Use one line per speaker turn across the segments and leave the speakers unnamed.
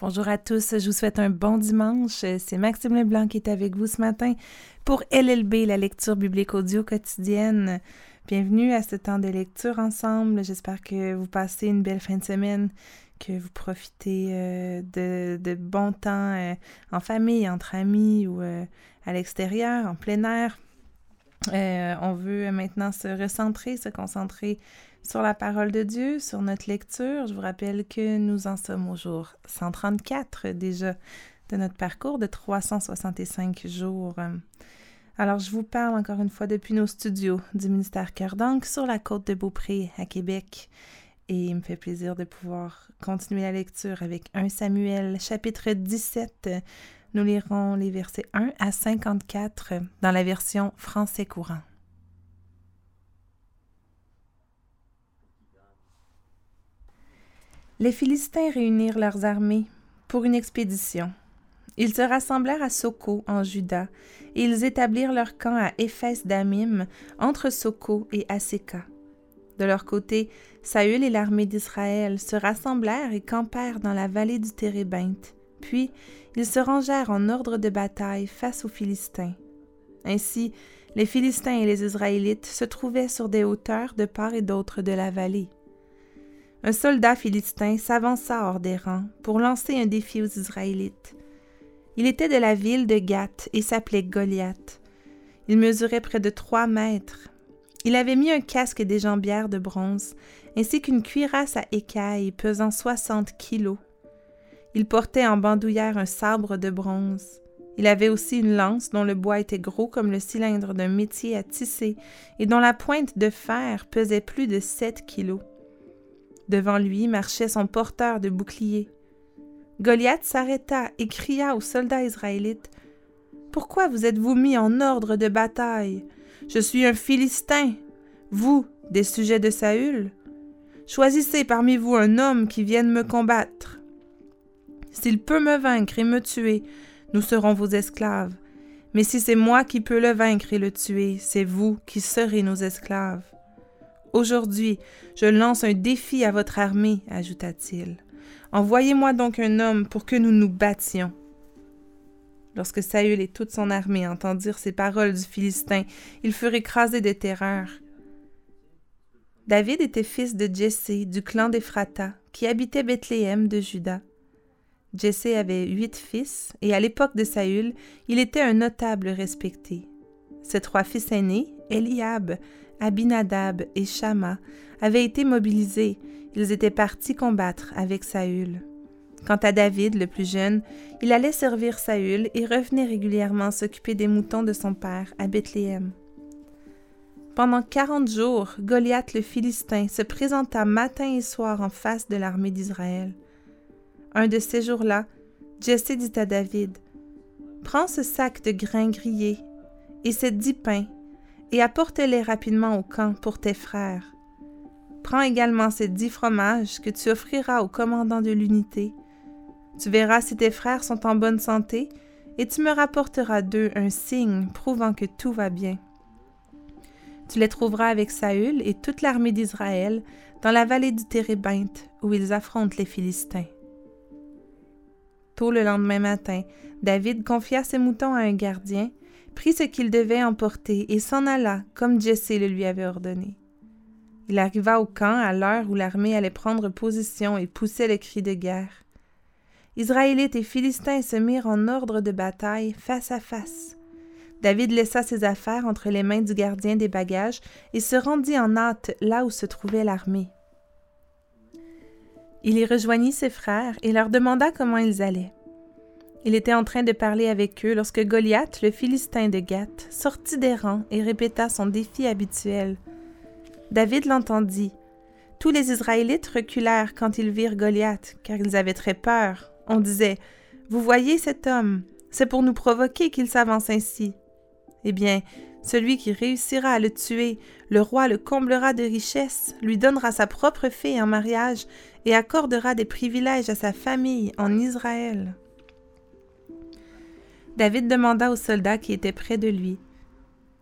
Bonjour à tous, je vous souhaite un bon dimanche. C'est Maxime Leblanc qui est avec vous ce matin pour LLB, la lecture biblique audio quotidienne. Bienvenue à ce temps de lecture ensemble. J'espère que vous passez une belle fin de semaine, que vous profitez euh, de, de bons temps euh, en famille, entre amis ou euh, à l'extérieur, en plein air. on veut maintenant se recentrer, se concentrer sur la parole de Dieu, sur notre lecture. Je vous rappelle que nous en sommes au jour 134 déjà de notre parcours de 365 jours. Alors, je vous parle encore une fois depuis nos studios du ministère Cœur sur la côte de Beaupré à Québec. Et il me fait plaisir de pouvoir continuer la lecture avec 1 Samuel chapitre 17. Nous lirons les versets 1 à 54 dans la version français courant. Les Philistins réunirent leurs armées pour une expédition. Ils se rassemblèrent à Soko, en Juda, et ils établirent leur camp à Éphès d'Amim, entre Soko et Aseka. De leur côté, Saül et l'armée d'Israël se rassemblèrent et campèrent dans la vallée du Térébinthe. Puis, ils se rangèrent en ordre de bataille face aux Philistins. Ainsi, les Philistins et les Israélites se trouvaient sur des hauteurs de part et d'autre de la vallée un soldat philistin s'avança hors des rangs pour lancer un défi aux Israélites. Il était de la ville de Gath et s'appelait Goliath. Il mesurait près de trois mètres. Il avait mis un casque et des jambières de bronze, ainsi qu'une cuirasse à écailles pesant soixante kilos. Il portait en bandoulière un sabre de bronze. Il avait aussi une lance dont le bois était gros comme le cylindre d'un métier à tisser et dont la pointe de fer pesait plus de sept kilos. Devant lui marchait son porteur de bouclier. Goliath s'arrêta et cria aux soldats israélites Pourquoi vous êtes-vous mis en ordre de bataille? Je suis un Philistin, vous, des sujets de Saül. Choisissez parmi vous un homme qui vienne me combattre. S'il peut me vaincre et me tuer, nous serons vos esclaves. Mais si c'est moi qui peux le vaincre et le tuer, c'est vous qui serez nos esclaves. Aujourd'hui, je lance un défi à votre armée, ajouta-t-il. Envoyez-moi donc un homme pour que nous nous battions. Lorsque Saül et toute son armée entendirent ces paroles du Philistin, ils furent écrasés de terreur. David était fils de Jessé du clan d'Ephrata, qui habitait Bethléem de Juda. Jessé avait huit fils, et à l'époque de Saül, il était un notable respecté. Ses trois fils aînés, Eliab, Abinadab et Shama avaient été mobilisés. Ils étaient partis combattre avec Saül. Quant à David, le plus jeune, il allait servir Saül et revenait régulièrement s'occuper des moutons de son père à Bethléem. Pendant quarante jours, Goliath le Philistin se présenta matin et soir en face de l'armée d'Israël. Un de ces jours-là, Jesse dit à David Prends ce sac de grains grillés et ces dix pains et apporte-les rapidement au camp pour tes frères. Prends également ces dix fromages que tu offriras au commandant de l'unité. Tu verras si tes frères sont en bonne santé, et tu me rapporteras d'eux un signe prouvant que tout va bien. Tu les trouveras avec Saül et toute l'armée d'Israël dans la vallée du Térébinthe, où ils affrontent les Philistins. Tôt le lendemain matin, David confia ses moutons à un gardien, prit ce qu'il devait emporter et s'en alla, comme Jessé le lui avait ordonné. Il arriva au camp à l'heure où l'armée allait prendre position et poussait le cri de guerre. Israélites et Philistins se mirent en ordre de bataille face à face. David laissa ses affaires entre les mains du gardien des bagages et se rendit en hâte là où se trouvait l'armée. Il y rejoignit ses frères et leur demanda comment ils allaient. Il était en train de parler avec eux lorsque Goliath, le Philistin de Gath, sortit des rangs et répéta son défi habituel. David l'entendit. Tous les Israélites reculèrent quand ils virent Goliath, car ils avaient très peur. On disait Vous voyez cet homme, c'est pour nous provoquer qu'il s'avance ainsi. Eh bien, celui qui réussira à le tuer, le roi le comblera de richesses, lui donnera sa propre fille en mariage et accordera des privilèges à sa famille en Israël. David demanda aux soldats qui étaient près de lui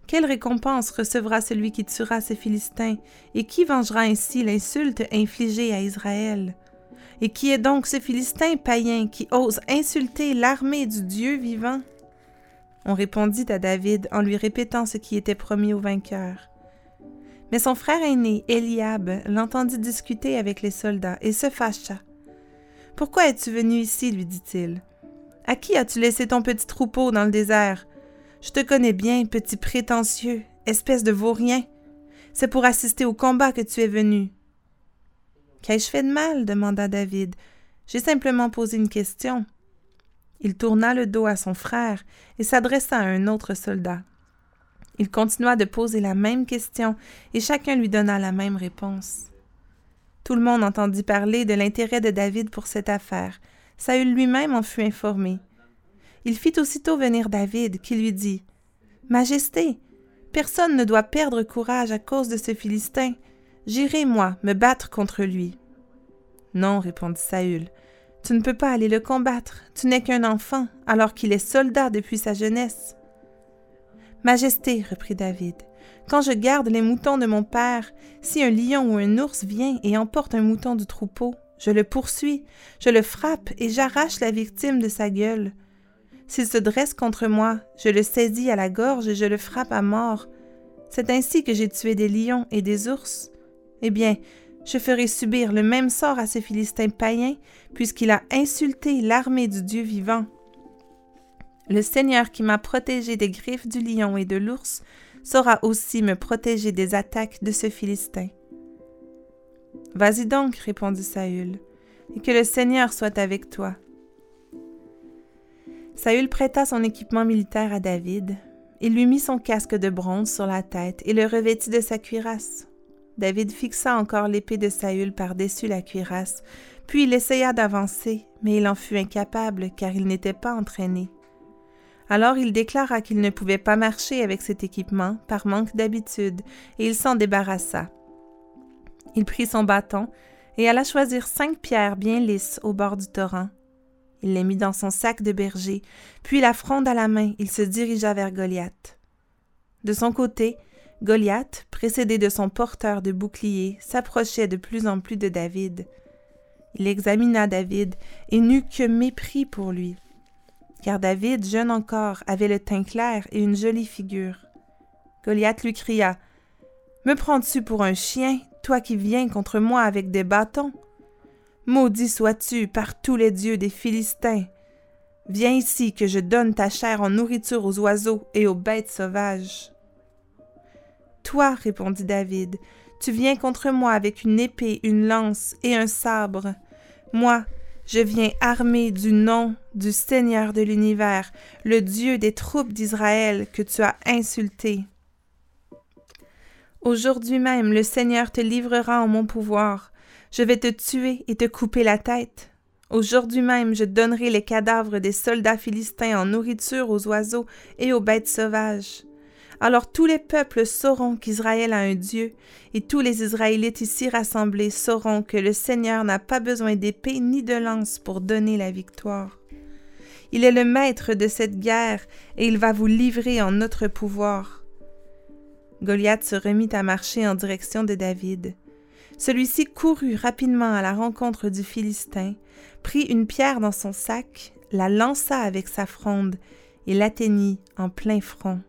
Quelle récompense recevra celui qui tuera ces Philistins et qui vengera ainsi l'insulte infligée à Israël? Et qui est donc ce Philistin païen qui ose insulter l'armée du Dieu vivant? On répondit à David en lui répétant ce qui était promis au vainqueur. Mais son frère aîné, Eliab, l'entendit discuter avec les soldats et se fâcha. Pourquoi es-tu venu ici? lui dit-il. À qui as-tu laissé ton petit troupeau dans le désert? Je te connais bien, petit prétentieux, espèce de vaurien. C'est pour assister au combat que tu es venu. Qu'ai-je fait de mal? demanda David. J'ai simplement posé une question. Il tourna le dos à son frère et s'adressa à un autre soldat. Il continua de poser la même question et chacun lui donna la même réponse. Tout le monde entendit parler de l'intérêt de David pour cette affaire. Saül lui-même en fut informé. Il fit aussitôt venir David, qui lui dit Majesté, personne ne doit perdre courage à cause de ce Philistin. J'irai, moi, me battre contre lui. Non, répondit Saül, tu ne peux pas aller le combattre, tu n'es qu'un enfant, alors qu'il est soldat depuis sa jeunesse. Majesté, reprit David, quand je garde les moutons de mon père, si un lion ou un ours vient et emporte un mouton du troupeau, je le poursuis, je le frappe et j'arrache la victime de sa gueule. S'il se dresse contre moi, je le saisis à la gorge et je le frappe à mort. C'est ainsi que j'ai tué des lions et des ours. Eh bien, je ferai subir le même sort à ce Philistin païen, puisqu'il a insulté l'armée du Dieu vivant. Le Seigneur qui m'a protégé des griffes du lion et de l'ours saura aussi me protéger des attaques de ce Philistin. Vas-y donc, répondit Saül, et que le Seigneur soit avec toi. Saül prêta son équipement militaire à David. Il lui mit son casque de bronze sur la tête et le revêtit de sa cuirasse. David fixa encore l'épée de Saül par-dessus la cuirasse, puis il essaya d'avancer, mais il en fut incapable car il n'était pas entraîné. Alors il déclara qu'il ne pouvait pas marcher avec cet équipement par manque d'habitude, et il s'en débarrassa. Il prit son bâton et alla choisir cinq pierres bien lisses au bord du torrent. Il les mit dans son sac de berger, puis la fronde à la main, il se dirigea vers Goliath. De son côté, Goliath, précédé de son porteur de bouclier, s'approchait de plus en plus de David. Il examina David et n'eut que mépris pour lui car David, jeune encore, avait le teint clair et une jolie figure. Goliath lui cria Me prends-tu pour un chien, toi qui viens contre moi avec des bâtons Maudit sois-tu par tous les dieux des Philistins. Viens ici que je donne ta chair en nourriture aux oiseaux et aux bêtes sauvages. Toi, répondit David, tu viens contre moi avec une épée, une lance et un sabre. Moi, je viens armé du nom du Seigneur de l'univers, le Dieu des troupes d'Israël que tu as insulté. Aujourd'hui même le Seigneur te livrera en mon pouvoir. Je vais te tuer et te couper la tête. Aujourd'hui même je donnerai les cadavres des soldats philistins en nourriture aux oiseaux et aux bêtes sauvages. Alors tous les peuples sauront qu'Israël a un Dieu, et tous les Israélites ici rassemblés sauront que le Seigneur n'a pas besoin d'épée ni de lance pour donner la victoire. Il est le maître de cette guerre, et il va vous livrer en notre pouvoir. Goliath se remit à marcher en direction de David. Celui-ci courut rapidement à la rencontre du Philistin, prit une pierre dans son sac, la lança avec sa fronde et l'atteignit en plein front.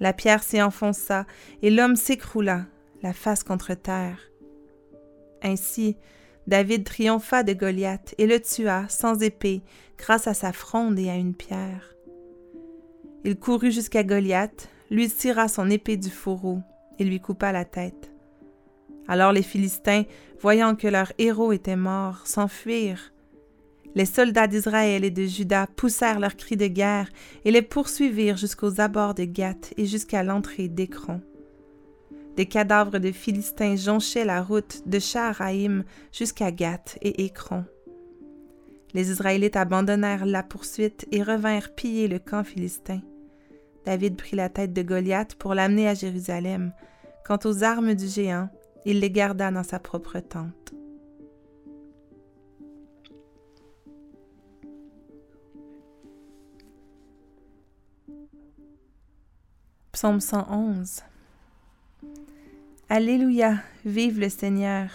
La pierre s'y enfonça, et l'homme s'écroula, la face contre terre. Ainsi, David triompha de Goliath et le tua sans épée, grâce à sa fronde et à une pierre. Il courut jusqu'à Goliath, lui tira son épée du fourreau et lui coupa la tête. Alors les Philistins, voyant que leur héros était mort, s'enfuirent les soldats d'Israël et de Juda poussèrent leurs cris de guerre et les poursuivirent jusqu'aux abords de Gath et jusqu'à l'entrée d'Écron. Des cadavres de Philistins jonchaient la route de Shaharaïm jusqu'à Gath et Écron. Les Israélites abandonnèrent la poursuite et revinrent piller le camp philistin. David prit la tête de Goliath pour l'amener à Jérusalem. Quant aux armes du géant, il les garda dans sa propre tente. Psaume 111. Alléluia, vive le Seigneur.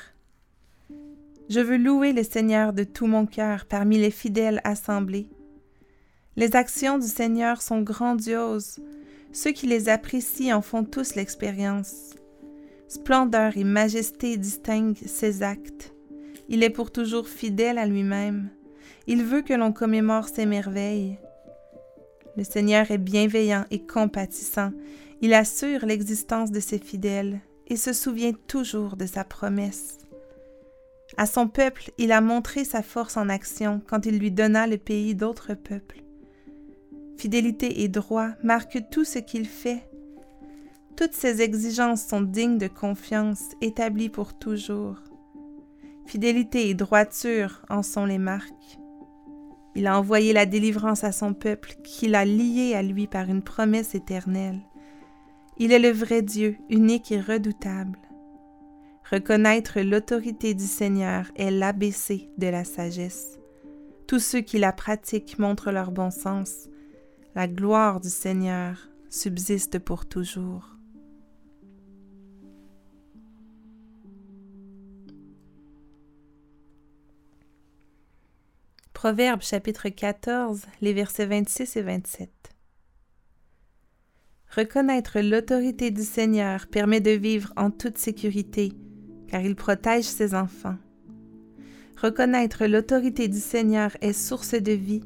Je veux louer le Seigneur de tout mon cœur parmi les fidèles assemblés. Les actions du Seigneur sont grandioses. Ceux qui les apprécient en font tous l'expérience. Splendeur et majesté distinguent ses actes. Il est pour toujours fidèle à lui-même. Il veut que l'on commémore ses merveilles. Le Seigneur est bienveillant et compatissant. Il assure l'existence de ses fidèles et se souvient toujours de sa promesse. À son peuple, il a montré sa force en action quand il lui donna le pays d'autres peuples. Fidélité et droit marquent tout ce qu'il fait. Toutes ses exigences sont dignes de confiance, établies pour toujours. Fidélité et droiture en sont les marques. Il a envoyé la délivrance à son peuple, qu'il a lié à lui par une promesse éternelle. Il est le vrai Dieu, unique et redoutable. Reconnaître l'autorité du Seigneur est l'ABC de la sagesse. Tous ceux qui la pratiquent montrent leur bon sens. La gloire du Seigneur subsiste pour toujours. Proverbe chapitre 14, les versets 26 et 27. Reconnaître l'autorité du Seigneur permet de vivre en toute sécurité, car il protège ses enfants. Reconnaître l'autorité du Seigneur est source de vie.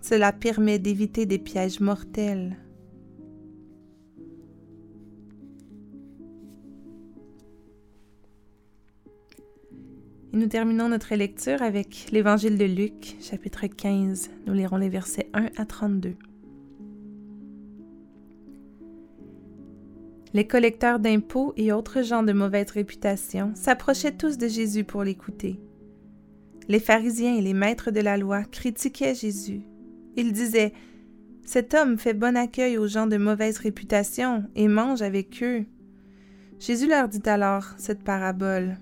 Cela permet d'éviter des pièges mortels. nous terminons notre lecture avec l'Évangile de Luc, chapitre 15. Nous lirons les versets 1 à 32. Les collecteurs d'impôts et autres gens de mauvaise réputation s'approchaient tous de Jésus pour l'écouter. Les pharisiens et les maîtres de la loi critiquaient Jésus. Ils disaient Cet homme fait bon accueil aux gens de mauvaise réputation et mange avec eux. Jésus leur dit alors cette parabole.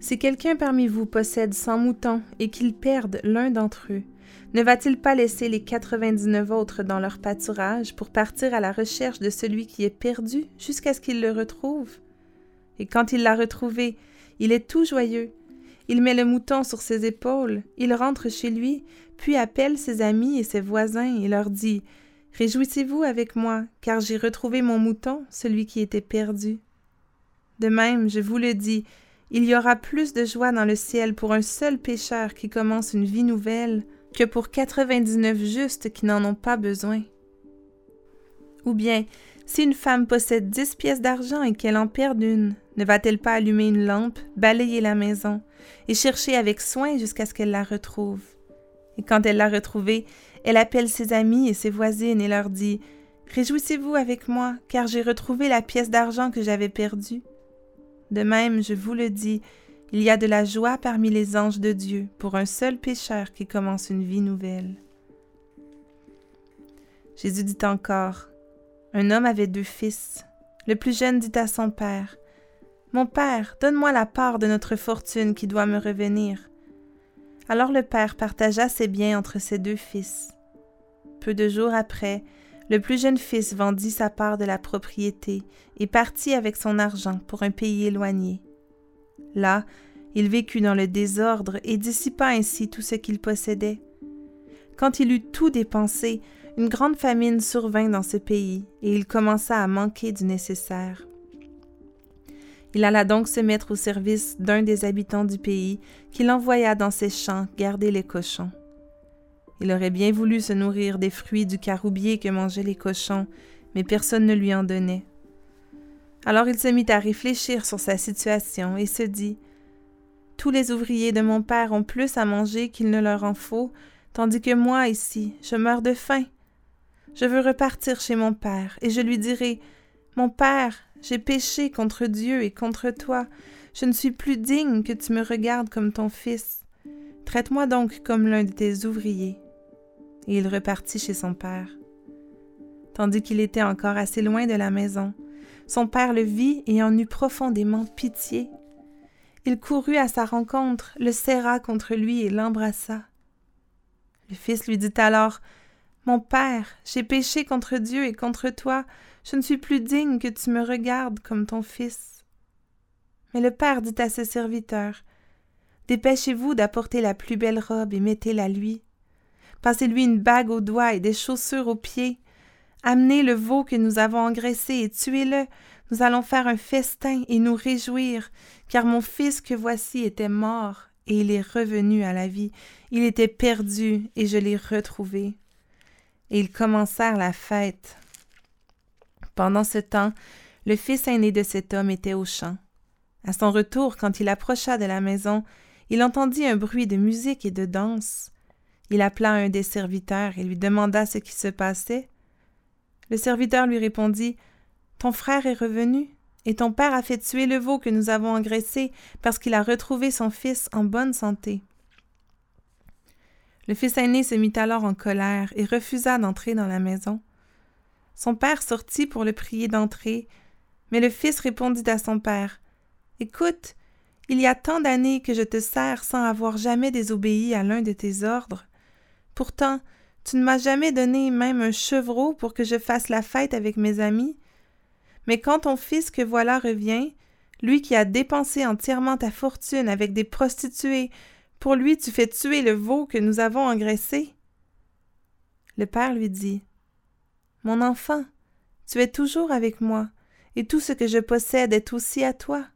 Si quelqu'un parmi vous possède cent moutons et qu'il perde l'un d'entre eux, ne va-t-il pas laisser les quatre-vingt-dix-neuf autres dans leur pâturage pour partir à la recherche de celui qui est perdu jusqu'à ce qu'il le retrouve? Et quand il l'a retrouvé, il est tout joyeux. Il met le mouton sur ses épaules, il rentre chez lui, puis appelle ses amis et ses voisins et leur dit Réjouissez-vous avec moi, car j'ai retrouvé mon mouton, celui qui était perdu. De même, je vous le dis, il y aura plus de joie dans le ciel pour un seul pécheur qui commence une vie nouvelle que pour quatre-vingt-dix-neuf justes qui n'en ont pas besoin. Ou bien, si une femme possède dix pièces d'argent et qu'elle en perde une, ne va-t-elle pas allumer une lampe, balayer la maison et chercher avec soin jusqu'à ce qu'elle la retrouve? Et quand elle l'a retrouvée, elle appelle ses amis et ses voisines et leur dit Réjouissez-vous avec moi, car j'ai retrouvé la pièce d'argent que j'avais perdue. De même, je vous le dis, il y a de la joie parmi les anges de Dieu pour un seul pécheur qui commence une vie nouvelle. Jésus dit encore, Un homme avait deux fils. Le plus jeune dit à son père, Mon père, donne-moi la part de notre fortune qui doit me revenir. Alors le père partagea ses biens entre ses deux fils. Peu de jours après, le plus jeune fils vendit sa part de la propriété et partit avec son argent pour un pays éloigné. Là, il vécut dans le désordre et dissipa ainsi tout ce qu'il possédait. Quand il eut tout dépensé, une grande famine survint dans ce pays, et il commença à manquer du nécessaire. Il alla donc se mettre au service d'un des habitants du pays, qu'il envoya dans ses champs garder les cochons. Il aurait bien voulu se nourrir des fruits du caroubier que mangeaient les cochons, mais personne ne lui en donnait. Alors il se mit à réfléchir sur sa situation et se dit Tous les ouvriers de mon père ont plus à manger qu'il ne leur en faut, tandis que moi ici, je meurs de faim. Je veux repartir chez mon père, et je lui dirai Mon père, j'ai péché contre Dieu et contre toi. Je ne suis plus digne que tu me regardes comme ton fils. Traite-moi donc comme l'un de tes ouvriers et il repartit chez son père. Tandis qu'il était encore assez loin de la maison, son père le vit et en eut profondément pitié. Il courut à sa rencontre, le serra contre lui et l'embrassa. Le fils lui dit alors Mon père, j'ai péché contre Dieu et contre toi, je ne suis plus digne que tu me regardes comme ton fils. Mais le père dit à ses serviteurs Dépêchez-vous d'apporter la plus belle robe et mettez-la lui. Passez-lui une bague au doigt et des chaussures aux pieds. Amenez le veau que nous avons engraissé et tuez-le. Nous allons faire un festin et nous réjouir, car mon fils que voici était mort et il est revenu à la vie. Il était perdu et je l'ai retrouvé. Et ils commencèrent la fête. Pendant ce temps, le fils aîné de cet homme était au champ. À son retour, quand il approcha de la maison, il entendit un bruit de musique et de danse. Il appela un des serviteurs et lui demanda ce qui se passait. Le serviteur lui répondit Ton frère est revenu, et ton père a fait tuer le veau que nous avons engraissé parce qu'il a retrouvé son fils en bonne santé. Le fils aîné se mit alors en colère et refusa d'entrer dans la maison. Son père sortit pour le prier d'entrer, mais le fils répondit à son père Écoute, il y a tant d'années que je te sers sans avoir jamais désobéi à l'un de tes ordres. Pourtant, tu ne m'as jamais donné même un chevreau pour que je fasse la fête avec mes amis. Mais quand ton fils que voilà revient, lui qui a dépensé entièrement ta fortune avec des prostituées, pour lui tu fais tuer le veau que nous avons engraissé. Le père lui dit Mon enfant, tu es toujours avec moi, et tout ce que je possède est aussi à toi.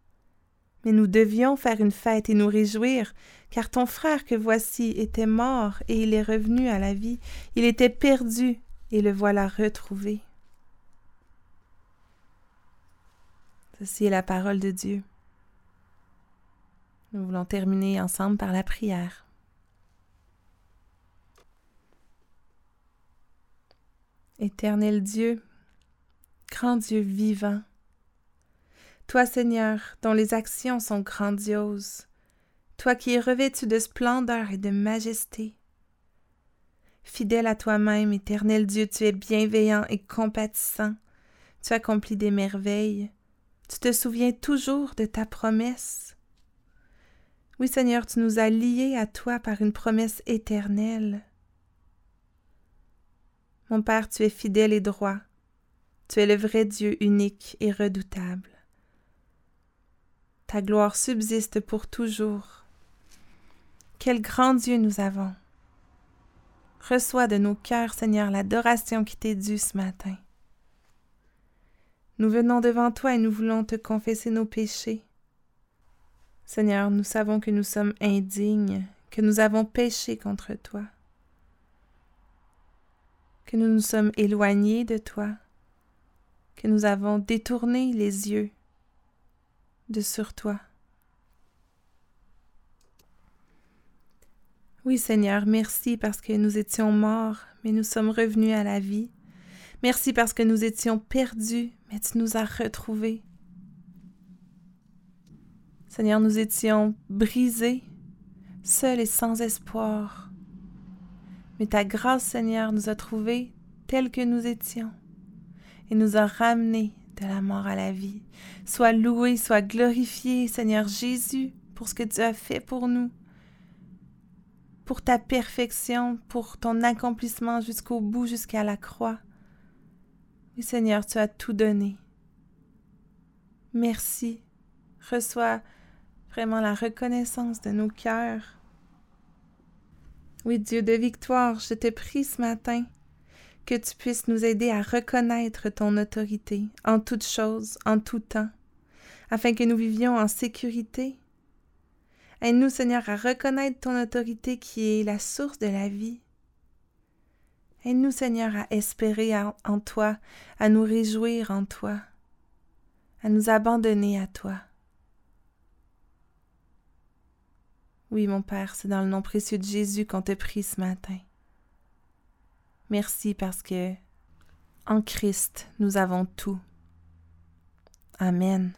Mais nous devions faire une fête et nous réjouir, car ton frère que voici était mort et il est revenu à la vie, il était perdu et le voilà retrouvé. Ceci est la parole de Dieu. Nous voulons terminer ensemble par la prière. Éternel Dieu, grand Dieu vivant, toi Seigneur, dont les actions sont grandioses, toi qui es revêtu de splendeur et de majesté. Fidèle à toi-même, éternel Dieu, tu es bienveillant et compatissant, tu accomplis des merveilles, tu te souviens toujours de ta promesse. Oui, Seigneur, tu nous as liés à toi par une promesse éternelle. Mon Père, tu es fidèle et droit. Tu es le vrai Dieu unique et redoutable. Ta gloire subsiste pour toujours. Quel grand Dieu nous avons. Reçois de nos cœurs, Seigneur, l'adoration qui t'est due ce matin. Nous venons devant toi et nous voulons te confesser nos péchés. Seigneur, nous savons que nous sommes indignes, que nous avons péché contre toi, que nous nous sommes éloignés de toi, que nous avons détourné les yeux de sur toi. Oui Seigneur, merci parce que nous étions morts, mais nous sommes revenus à la vie. Merci parce que nous étions perdus, mais tu nous as retrouvés. Seigneur, nous étions brisés, seuls et sans espoir. Mais ta grâce, Seigneur, nous a trouvés tels que nous étions et nous a ramenés de la mort à la vie. Sois loué, sois glorifié, Seigneur Jésus, pour ce que tu as fait pour nous, pour ta perfection, pour ton accomplissement jusqu'au bout, jusqu'à la croix. Oui, Seigneur, tu as tout donné. Merci. Reçois vraiment la reconnaissance de nos cœurs. Oui, Dieu de victoire, je te prie ce matin que tu puisses nous aider à reconnaître ton autorité en toutes choses, en tout temps, afin que nous vivions en sécurité. Aide-nous, Seigneur, à reconnaître ton autorité qui est la source de la vie. Aide-nous, Seigneur, à espérer en toi, à nous réjouir en toi, à nous abandonner à toi. Oui, mon Père, c'est dans le nom précieux de Jésus qu'on te prie ce matin. Merci parce que en Christ, nous avons tout. Amen.